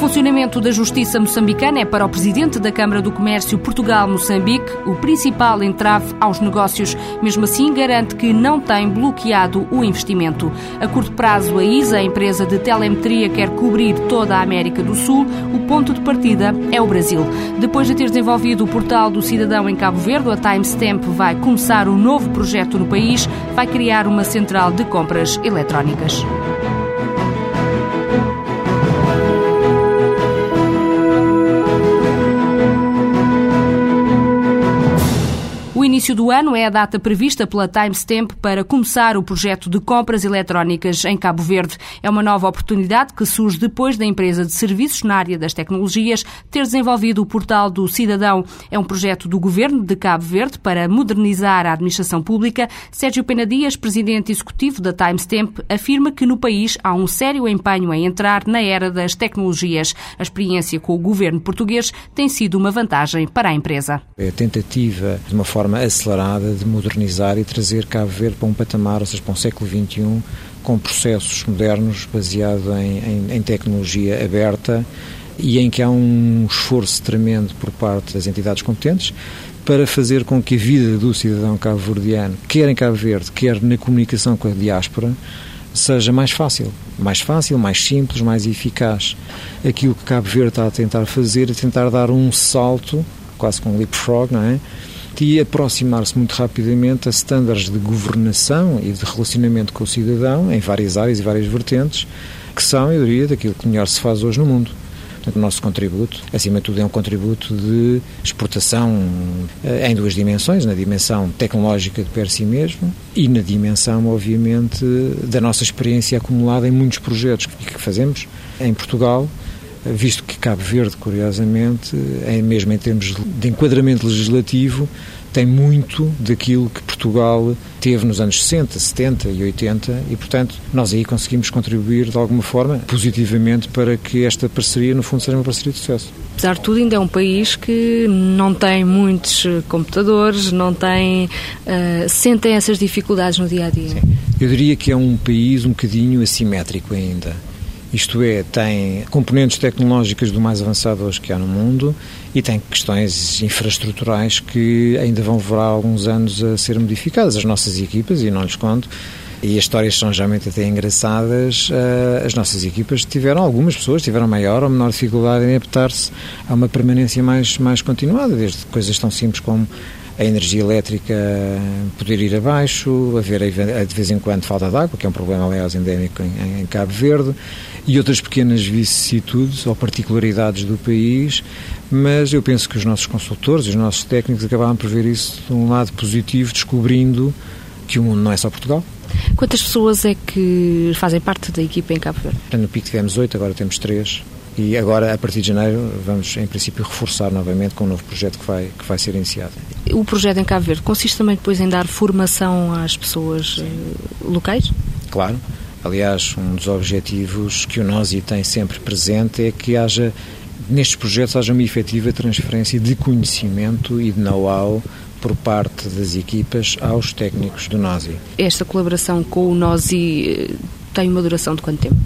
funcionamento da justiça moçambicana é para o presidente da Câmara do Comércio Portugal-Moçambique o principal entrave aos negócios. Mesmo assim, garante que não tem bloqueado o investimento. A curto prazo, a ISA, a empresa de telemetria, quer cobrir toda a América do Sul. O ponto de partida é o Brasil. Depois de ter desenvolvido o portal do cidadão em Cabo Verde, a Timestamp vai começar um novo projeto no país, vai criar uma central de compras eletrónicas. Início do ano é a data prevista pela Timestamp para começar o projeto de compras eletrónicas em Cabo Verde. É uma nova oportunidade que surge depois da empresa de serviços na área das tecnologias ter desenvolvido o portal do cidadão. É um projeto do governo de Cabo Verde para modernizar a administração pública. Sérgio Pena Dias, presidente executivo da Timestamp, afirma que no país há um sério empenho em entrar na era das tecnologias. A experiência com o governo português tem sido uma vantagem para a empresa. É a tentativa, de uma forma acelerada de modernizar e trazer Cabo Verde para um patamar, ou seja, para um século XXI, com processos modernos baseados em, em, em tecnologia aberta e em que há um esforço tremendo por parte das entidades competentes para fazer com que a vida do cidadão cabo-verdiano, quer em Cabo Verde, quer na comunicação com a diáspora, seja mais fácil. Mais fácil, mais simples, mais eficaz. Aquilo que Cabo Verde está a tentar fazer é tentar dar um salto, quase com um leapfrog, não é? E aproximar-se muito rapidamente a estándares de governação e de relacionamento com o cidadão em várias áreas e várias vertentes, que são, eu diria, daquilo que melhor se faz hoje no mundo. Portanto, o nosso contributo, acima de tudo, é um contributo de exportação eh, em duas dimensões, na dimensão tecnológica de per si mesmo e na dimensão, obviamente, da nossa experiência acumulada em muitos projetos que fazemos em Portugal visto que Cabo Verde, curiosamente, é mesmo em termos de enquadramento legislativo, tem muito daquilo que Portugal teve nos anos 60, 70 e 80 e, portanto, nós aí conseguimos contribuir de alguma forma positivamente para que esta parceria, no fundo, seja uma parceria de sucesso. Apesar de tudo, ainda é um país que não tem muitos computadores, não tem. Uh, sentem essas dificuldades no dia a dia. Sim. Eu diria que é um país um bocadinho assimétrico ainda isto é, tem componentes tecnológicas do mais avançado hoje que há no mundo e tem questões infraestruturais que ainda vão levar alguns anos a ser modificadas. As nossas equipas, e não lhes conto, e as histórias são geralmente até engraçadas, eh, as nossas equipas tiveram, algumas pessoas tiveram maior ou menor dificuldade em adaptar-se a uma permanência mais, mais continuada, desde coisas tão simples como a energia elétrica poder ir abaixo, haver de vez em quando falta de água, que é um problema, aliás, endémico em, em Cabo Verde, e outras pequenas vicissitudes ou particularidades do país, mas eu penso que os nossos consultores e os nossos técnicos acabaram por ver isso de um lado positivo, descobrindo que o mundo não é só Portugal. Quantas pessoas é que fazem parte da equipa em Cabo Verde? No pico tivemos oito, agora temos três. E agora, a partir de janeiro, vamos, em princípio, reforçar novamente com um novo projeto que vai, que vai ser iniciado. O projeto em Cabo Verde consiste também depois em dar formação às pessoas Sim. Eh, locais? Claro. Aliás, um dos objetivos que o NOSI tem sempre presente é que haja, nestes projetos, haja uma efetiva transferência de conhecimento e de know-how por parte das equipas aos técnicos do NOSI. Esta colaboração com o NOSI eh, tem uma duração de quanto tempo?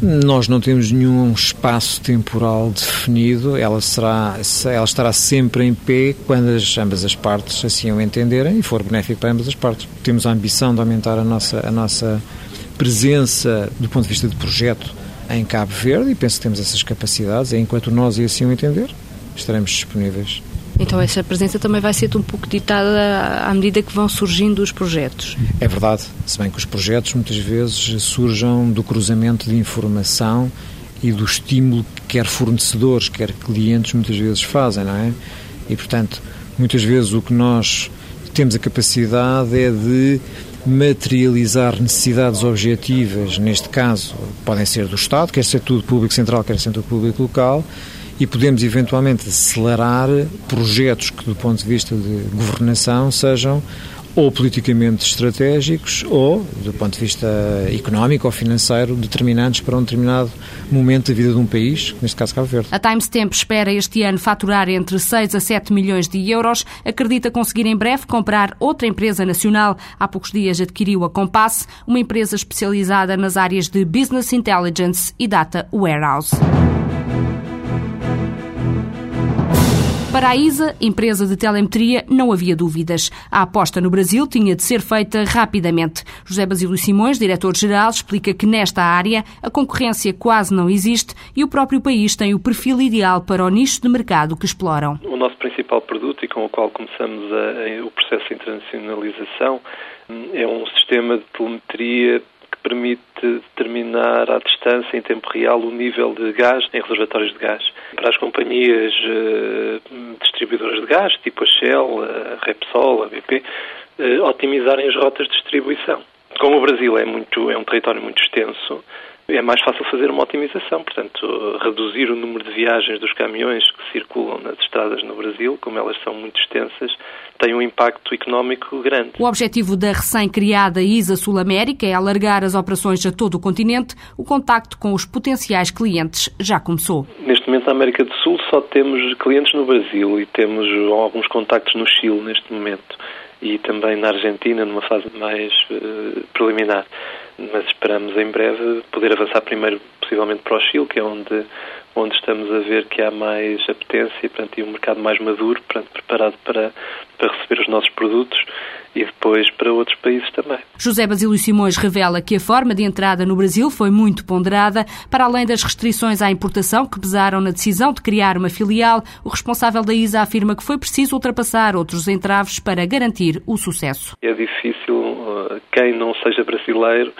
Nós não temos nenhum espaço temporal definido, ela, será, ela estará sempre em pé quando as, ambas as partes assim o entenderem e for benéfico para ambas as partes. Temos a ambição de aumentar a nossa, a nossa presença do ponto de vista de projeto em Cabo Verde e penso que temos essas capacidades e enquanto nós assim o entender, estaremos disponíveis. Então essa presença também vai ser um pouco ditada à medida que vão surgindo os projetos. É verdade, se bem que os projetos muitas vezes surjam do cruzamento de informação e do estímulo que quer fornecedores, quer clientes muitas vezes fazem, não é? E portanto, muitas vezes o que nós temos a capacidade é de materializar necessidades objetivas, neste caso podem ser do Estado, quer ser tudo público central, quer ser tudo público local, e podemos eventualmente acelerar projetos que, do ponto de vista de governação, sejam ou politicamente estratégicos ou, do ponto de vista económico ou financeiro, determinantes para um determinado momento da vida de um país, neste caso Cabo Verde. A Timestamp espera este ano faturar entre 6 a 7 milhões de euros. Acredita conseguir em breve comprar outra empresa nacional. Há poucos dias adquiriu a Compass, uma empresa especializada nas áreas de Business Intelligence e Data Warehouse. Para a ISA, empresa de telemetria, não havia dúvidas. A aposta no Brasil tinha de ser feita rapidamente. José Basílio Simões, diretor-geral, explica que nesta área a concorrência quase não existe e o próprio país tem o perfil ideal para o nicho de mercado que exploram. O nosso principal produto e com o qual começamos a, a, o processo de internacionalização é um sistema de telemetria permite determinar à distância, em tempo real, o nível de gás em reservatórios de gás. Para as companhias uh, distribuidoras de gás, tipo a Shell, a Repsol, a BP, eh, otimizarem as rotas de distribuição. Como o Brasil é, muito, é um território muito extenso, é mais fácil fazer uma otimização, portanto, reduzir o número de viagens dos caminhões que circulam nas estradas no Brasil, como elas são muito extensas, tem um impacto económico grande. O objetivo da recém-criada ISA Sul América é alargar as operações a todo o continente. O contacto com os potenciais clientes já começou. Neste momento, na América do Sul, só temos clientes no Brasil e temos alguns contactos no Chile neste momento e também na Argentina, numa fase mais uh, preliminar. Mas esperamos em breve poder avançar primeiro, possivelmente, para o Chile, que é onde, onde estamos a ver que há mais apetência portanto, e um mercado mais maduro, portanto, preparado para, para receber os nossos produtos e depois para outros países também. José Basílio Simões revela que a forma de entrada no Brasil foi muito ponderada. Para além das restrições à importação que pesaram na decisão de criar uma filial, o responsável da ISA afirma que foi preciso ultrapassar outros entraves para garantir o sucesso. É difícil uh, quem não seja brasileiro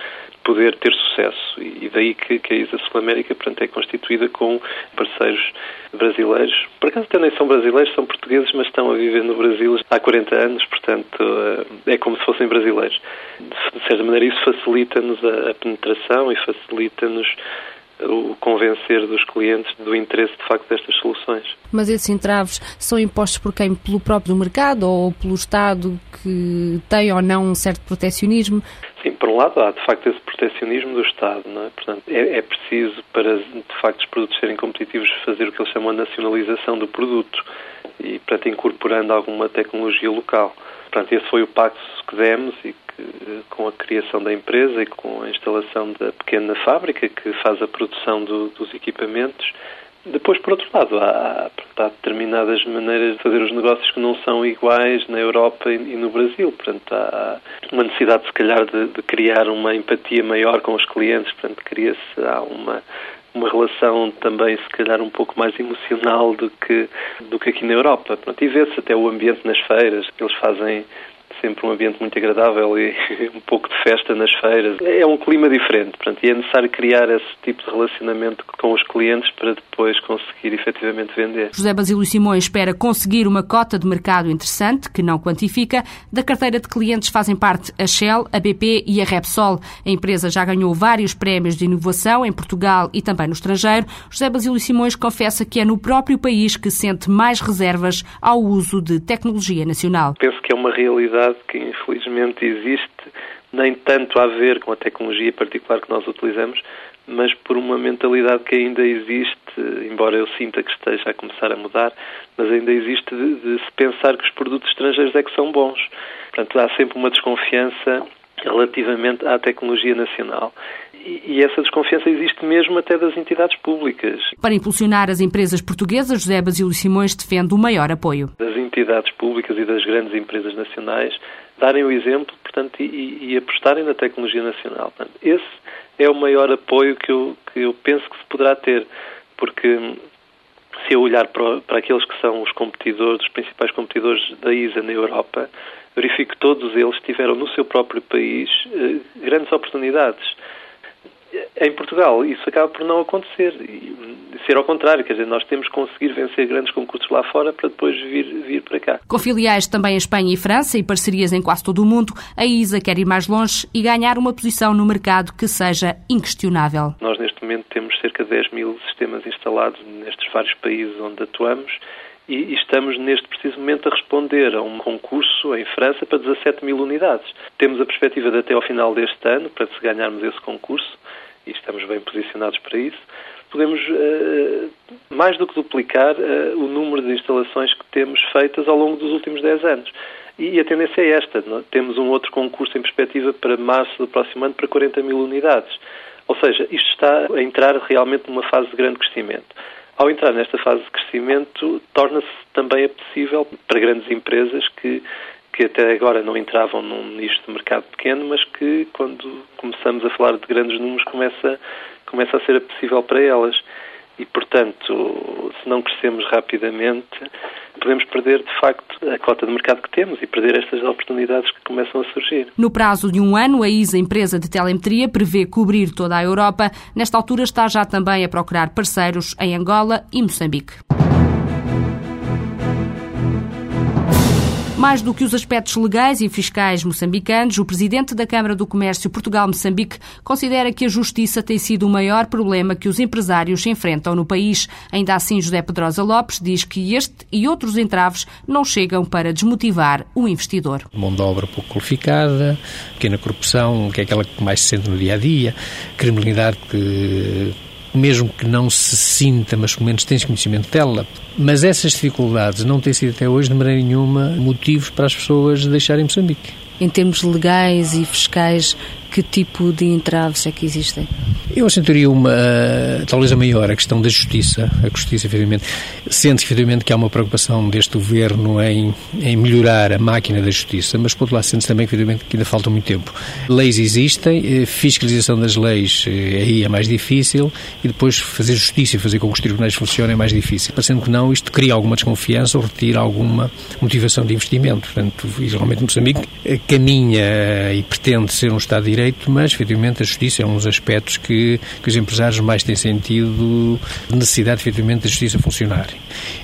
poder ter sucesso. E daí que, que a ISA Sul América portanto, é constituída com parceiros brasileiros. Por acaso até nem são brasileiros, são portugueses, mas estão a viver no Brasil há 40 anos, portanto eh, é como se fossem brasileiros. De certa maneira isso facilita-nos a penetração e facilita-nos o convencer dos clientes do interesse de facto destas soluções. Mas esses entraves são impostos por quem? Pelo próprio mercado ou pelo Estado que tem ou não um certo protecionismo? Sim, um lado há de facto esse protecionismo do Estado, não é? Portanto, é, é preciso para de facto os produtos serem competitivos fazer o que eles chamam de nacionalização do produto e para incorporando alguma tecnologia local. Portanto, esse foi o pacto que demos e que, com a criação da empresa e com a instalação da pequena fábrica que faz a produção do, dos equipamentos, depois, por outro lado, há, há, determinadas maneiras de fazer os negócios que não são iguais na Europa e, no Brasil. Portanto, há uma necessidade, se calhar, de, de criar uma empatia maior com os clientes. Portanto, cria-se há uma uma relação também, se calhar, um pouco mais emocional do que, do que aqui na Europa. Pronto, e vê-se até o ambiente nas feiras, eles fazem sempre um ambiente muito agradável e um pouco de festa nas feiras. É um clima diferente, portanto, e é necessário criar esse tipo de relacionamento com os clientes para depois conseguir efetivamente vender. José Basílio Simões espera conseguir uma cota de mercado interessante, que não quantifica. Da carteira de clientes fazem parte a Shell, a BP e a Repsol. A empresa já ganhou vários prémios de inovação em Portugal e também no estrangeiro. José Basílio Simões confessa que é no próprio país que sente mais reservas ao uso de tecnologia nacional. Penso que é uma realidade que infelizmente existe, nem tanto a ver com a tecnologia particular que nós utilizamos, mas por uma mentalidade que ainda existe, embora eu sinta que esteja a começar a mudar, mas ainda existe de, de se pensar que os produtos estrangeiros é que são bons. Portanto, há sempre uma desconfiança relativamente à tecnologia nacional. E essa desconfiança existe mesmo até das entidades públicas. Para impulsionar as empresas portuguesas, José Basílio Simões defende o maior apoio. Das entidades públicas e das grandes empresas nacionais darem o exemplo portanto, e, e apostarem na tecnologia nacional. Portanto, esse é o maior apoio que eu, que eu penso que se poderá ter, porque se eu olhar para, para aqueles que são os competidores, os principais competidores da ISA na Europa, verifico que todos eles tiveram no seu próprio país eh, grandes oportunidades em Portugal isso acaba por não acontecer e ser ao contrário, quer dizer, nós temos que conseguir vencer grandes concursos lá fora para depois vir, vir para cá. Com filiais também em Espanha e França e parcerias em quase todo o mundo, a ISA quer ir mais longe e ganhar uma posição no mercado que seja inquestionável. Nós neste momento temos cerca de 10 mil sistemas instalados nestes vários países onde atuamos e estamos neste preciso momento a responder a um concurso em França para 17 mil unidades. Temos a perspectiva de até ao final deste ano, para se ganharmos esse concurso, e estamos bem posicionados para isso, podemos uh, mais do que duplicar uh, o número de instalações que temos feitas ao longo dos últimos 10 anos. E a tendência é esta. Não? Temos um outro concurso em perspectiva para março do próximo ano para 40 mil unidades. Ou seja, isto está a entrar realmente numa fase de grande crescimento. Ao entrar nesta fase de crescimento, torna-se também apetecível para grandes empresas que que até agora não entravam num nicho de mercado pequeno, mas que quando começamos a falar de grandes números começa, começa a ser possível para elas. E, portanto, se não crescemos rapidamente, podemos perder, de facto, a cota de mercado que temos e perder estas oportunidades que começam a surgir. No prazo de um ano, a ISA, empresa de telemetria, prevê cobrir toda a Europa. Nesta altura está já também a procurar parceiros em Angola e Moçambique. Mais do que os aspectos legais e fiscais moçambicanos, o presidente da Câmara do Comércio Portugal-Moçambique considera que a justiça tem sido o maior problema que os empresários enfrentam no país. Ainda assim, José Pedrosa Lopes diz que este e outros entraves não chegam para desmotivar o investidor. Mão de obra pouco qualificada, pequena corrupção, que é aquela que mais se sente no dia a dia, criminalidade que mesmo que não se sinta, mas pelo menos tens conhecimento dela. Mas essas dificuldades não têm sido até hoje, de maneira nenhuma, motivos para as pessoas deixarem Moçambique. Em termos legais e fiscais, que tipo de entraves é que existem? Eu assentaria uma, talvez a maior, a questão da justiça. A justiça, efetivamente, sente efetivamente que há uma preocupação deste governo em, em melhorar a máquina da justiça, mas por outro lado sente também efetivamente que ainda falta muito tempo. Leis existem, eh, fiscalização das leis eh, aí é mais difícil e depois fazer justiça e fazer com que os tribunais funcionem é mais difícil. Parecendo que não, isto cria alguma desconfiança ou retira alguma motivação de investimento. Portanto, geralmente Moçambique eh, caminha e pretende ser um Estado de Direito, mas efetivamente a justiça é um dos aspectos que que, os empresários mais têm sentido necessidade, efetivamente, da justiça funcionar.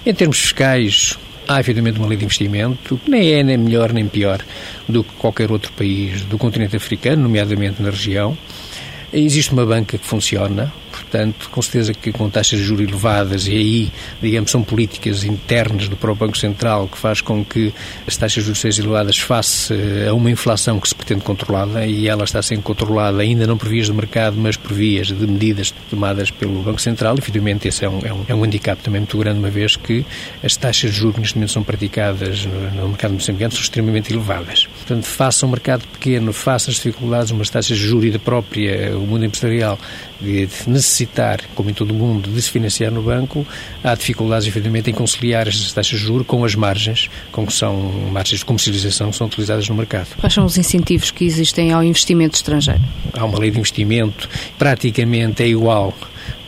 Em termos fiscais, há efetivamente uma lei de investimento, que nem é nem melhor nem pior do que qualquer outro país do continente africano, nomeadamente na região. Existe uma banca que funciona, portanto, com certeza que com taxas de juros elevadas, e aí, digamos, são políticas internas do próprio Banco Central que faz com que as taxas de juros sejam elevadas face eh, a uma inflação que se pretende controlada, e ela está sendo controlada ainda não por vias de mercado, mas por vias de medidas tomadas pelo Banco Central. Efetivamente, esse é um, é um, é um handicap também muito grande, uma vez que as taxas de juros que neste momento são praticadas no, no mercado moçambicano são extremamente elevadas. Portanto, face ao mercado pequeno, face às dificuldades, umas taxas de juros e da própria, o mundo empresarial, de necessitar, como em todo o mundo, de se financiar no banco, há dificuldades, efetivamente, em conciliar estas taxas de juros com as margens, com que são margens de comercialização que são utilizadas no mercado. Quais são os incentivos que existem ao investimento estrangeiro? Há uma lei de investimento, praticamente é igual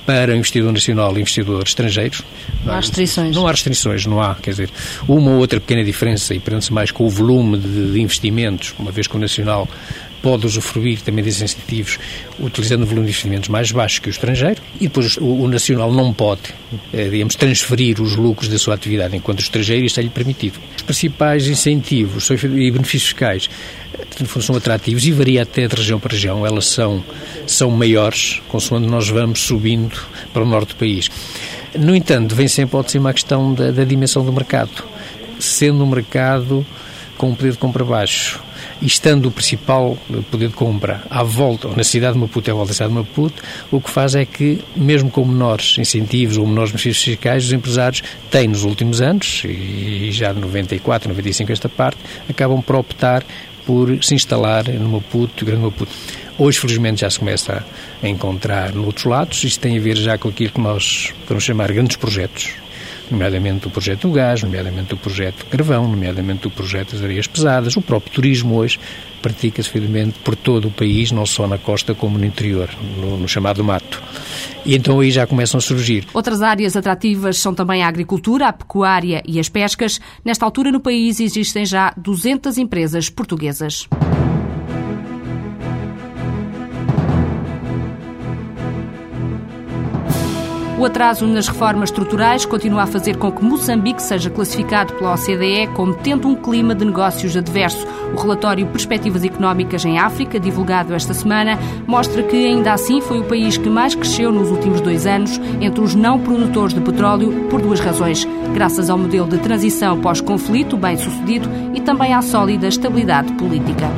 para o investidor nacional e investidor estrangeiro. Não há restrições. Não há restrições, não há. Quer dizer, uma ou outra pequena diferença e prende-se mais com o volume de, de investimentos, uma vez que o nacional pode usufruir também desses incentivos utilizando um volume de investimentos mais baixo que o estrangeiro e depois o, o nacional não pode, eh, digamos, transferir os lucros da sua atividade enquanto o estrangeiro está-lhe permitido. Os principais incentivos e benefícios fiscais são atrativos e varia até de região para região. Elas são, são maiores consoante nós vamos subindo para o norte do país. No entanto, vem sempre ao de cima a questão da, da dimensão do mercado. Sendo um mercado com um poder de compra baixo, e estando o principal poder de compra à volta, ou na cidade de Maputo, à volta da cidade de Maputo, o que faz é que, mesmo com menores incentivos ou menores benefícios fiscais, os empresários têm nos últimos anos, e já de 94, 95 esta parte, acabam por optar por se instalar no Maputo, Grande Maputo. Hoje, felizmente, já se começa a encontrar noutros lados. Isto tem a ver já com aquilo que nós podemos chamar grandes projetos, nomeadamente o projeto do gás, nomeadamente o projeto carvão, nomeadamente o projeto das areias pesadas. O próprio turismo hoje pratica-se, evidentemente, por todo o país, não só na costa como no interior, no, no, chamado mato. E então aí já começam a surgir. Outras áreas atrativas são também a agricultura, a pecuária e as pescas. Nesta altura, no país, existem já 200 empresas portuguesas. O atraso nas reformas estruturais continua a fazer com que Moçambique seja classificado pela OCDE como tendo um clima de negócios adverso. O relatório Perspectivas Económicas em África, divulgado esta semana, mostra que ainda assim foi o país que mais cresceu nos últimos dois anos entre os não produtores de petróleo por duas razões. Graças ao modelo de transição pós-conflito bem sucedido e também à sólida estabilidade política.